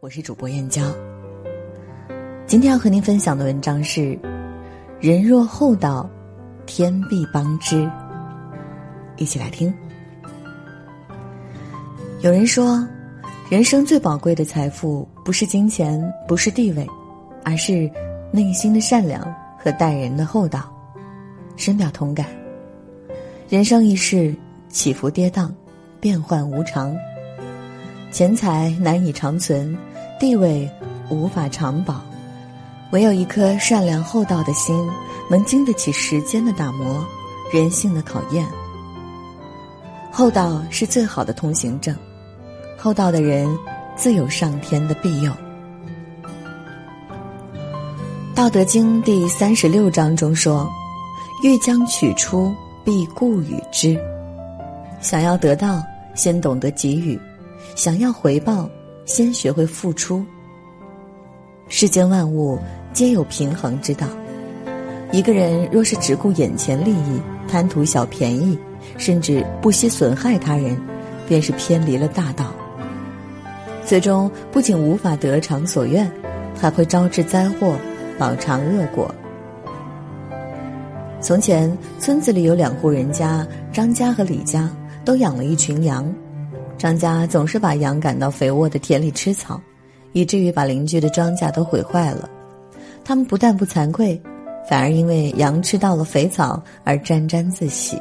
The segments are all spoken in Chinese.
我是主播燕娇。今天要和您分享的文章是：人若厚道，天必帮之。一起来听。有人说，人生最宝贵的财富不是金钱，不是地位，而是内心的善良和待人的厚道。深表同感。人生一世，起伏跌宕，变幻无常。钱财难以长存，地位无法长保，唯有一颗善良厚道的心，能经得起时间的打磨，人性的考验。厚道是最好的通行证，厚道的人自有上天的庇佑。《道德经》第三十六章中说：“欲将取出，必固与之。”想要得到，先懂得给予。想要回报，先学会付出。世间万物皆有平衡之道，一个人若是只顾眼前利益，贪图小便宜，甚至不惜损害他人，便是偏离了大道。最终不仅无法得偿所愿，还会招致灾祸，饱尝恶果。从前村子里有两户人家，张家和李家都养了一群羊。张家总是把羊赶到肥沃的田里吃草，以至于把邻居的庄稼都毁坏了。他们不但不惭愧，反而因为羊吃到了肥草而沾沾自喜。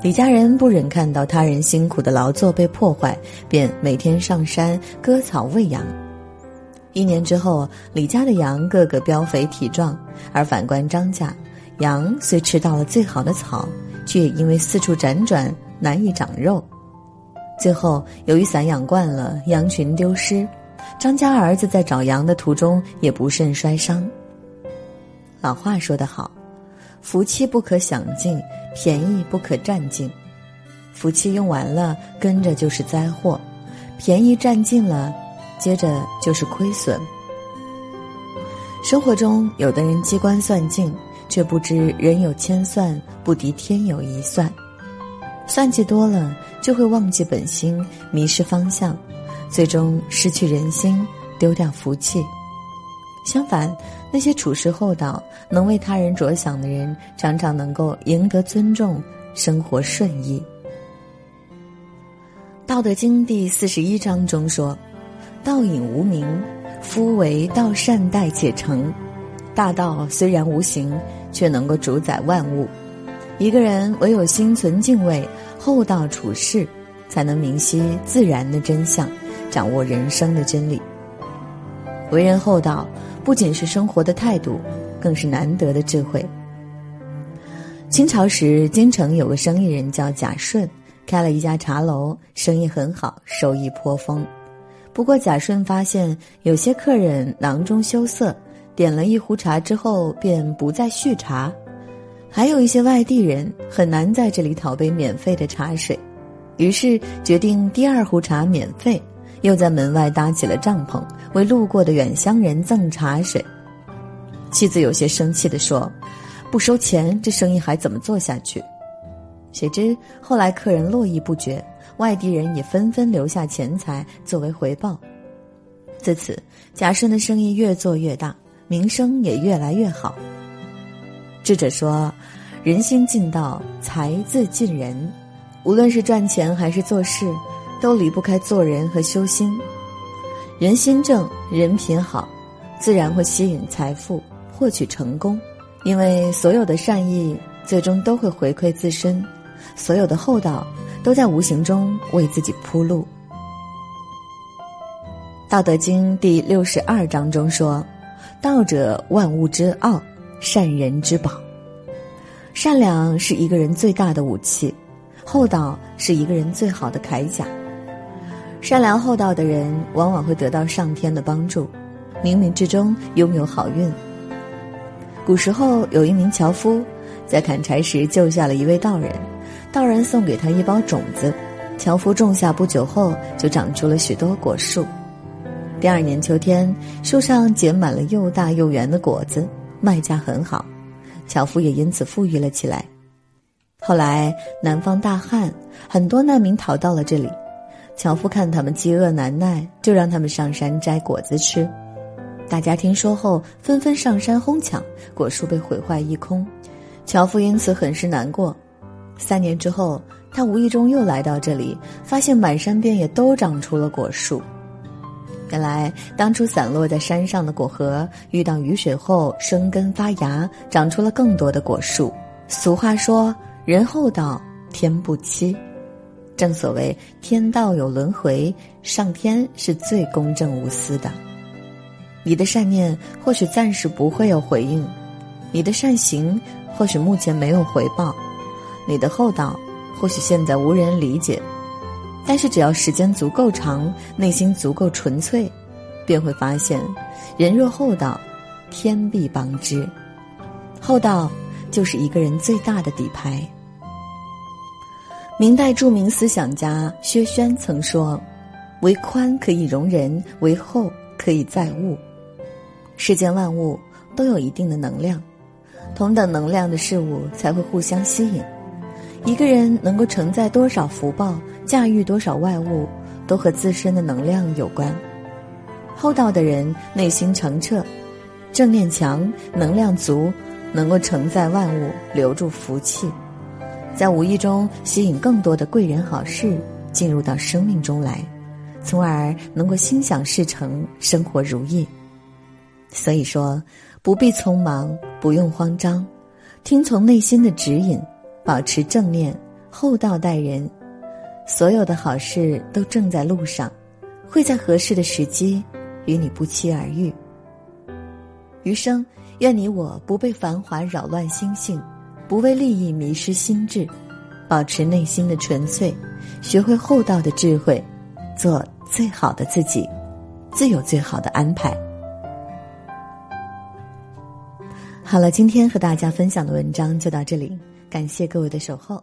李家人不忍看到他人辛苦的劳作被破坏，便每天上山割草喂羊。一年之后，李家的羊个个膘肥体壮，而反观张家，羊虽吃到了最好的草，却也因为四处辗转难以长肉。最后，由于散养惯了，羊群丢失，张家儿子在找羊的途中也不慎摔伤。老话说得好，福气不可享尽，便宜不可占尽。福气用完了，跟着就是灾祸；便宜占尽了，接着就是亏损。生活中，有的人机关算尽，却不知人有千算，不敌天有一算。算计多了，就会忘记本心，迷失方向，最终失去人心，丢掉福气。相反，那些处事厚道、能为他人着想的人，常常能够赢得尊重，生活顺意。《道德经》第四十一章中说：“道隐无名，夫为道善待且成。大道虽然无形，却能够主宰万物。”一个人唯有心存敬畏、厚道处事，才能明晰自然的真相，掌握人生的真理。为人厚道，不仅是生活的态度，更是难得的智慧。清朝时，京城有个生意人叫贾顺，开了一家茶楼，生意很好，收益颇丰。不过，贾顺发现有些客人囊中羞涩，点了一壶茶之后便不再续茶。还有一些外地人很难在这里讨杯免费的茶水，于是决定第二壶茶免费，又在门外搭起了帐篷，为路过的远乡人赠茶水。妻子有些生气地说：“不收钱，这生意还怎么做下去？”谁知后来客人络绎不绝，外地人也纷纷留下钱财作为回报。自此，贾顺的生意越做越大，名声也越来越好。智者说：“人心尽道，才自尽人。无论是赚钱还是做事，都离不开做人和修心。人心正，人品好，自然会吸引财富，获取成功。因为所有的善意，最终都会回馈自身；所有的厚道，都在无形中为自己铺路。”《道德经》第六十二章中说：“道者，万物之奥。”善人之宝，善良是一个人最大的武器，厚道是一个人最好的铠甲。善良厚道的人往往会得到上天的帮助，冥冥之中拥有好运。古时候有一名樵夫，在砍柴时救下了一位道人，道人送给他一包种子，樵夫种下不久后就长出了许多果树。第二年秋天，树上结满了又大又圆的果子。卖价很好，樵夫也因此富裕了起来。后来南方大旱，很多难民逃到了这里，樵夫看他们饥饿难耐，就让他们上山摘果子吃。大家听说后，纷纷上山哄抢，果树被毁坏一空。樵夫因此很是难过。三年之后，他无意中又来到这里，发现满山遍野都长出了果树。原来，当初散落在山上的果核，遇到雨水后生根发芽，长出了更多的果树。俗话说：“人厚道，天不欺。”正所谓“天道有轮回”，上天是最公正无私的。你的善念或许暂时不会有回应，你的善行或许目前没有回报，你的厚道或许现在无人理解。但是，只要时间足够长，内心足够纯粹，便会发现，人若厚道，天必帮之。厚道就是一个人最大的底牌。明代著名思想家薛轩曾说：“为宽可以容人，为厚可以载物。”世间万物都有一定的能量，同等能量的事物才会互相吸引。一个人能够承载多少福报？驾驭多少外物，都和自身的能量有关。厚道的人内心澄澈，正念强，能量足，能够承载万物，留住福气，在无意中吸引更多的贵人好事进入到生命中来，从而能够心想事成，生活如意。所以说，不必匆忙，不用慌张，听从内心的指引，保持正念，厚道待人。所有的好事都正在路上，会在合适的时机与你不期而遇。余生，愿你我不被繁华扰乱心性，不为利益迷失心智，保持内心的纯粹，学会厚道的智慧，做最好的自己，自有最好的安排。好了，今天和大家分享的文章就到这里，感谢各位的守候。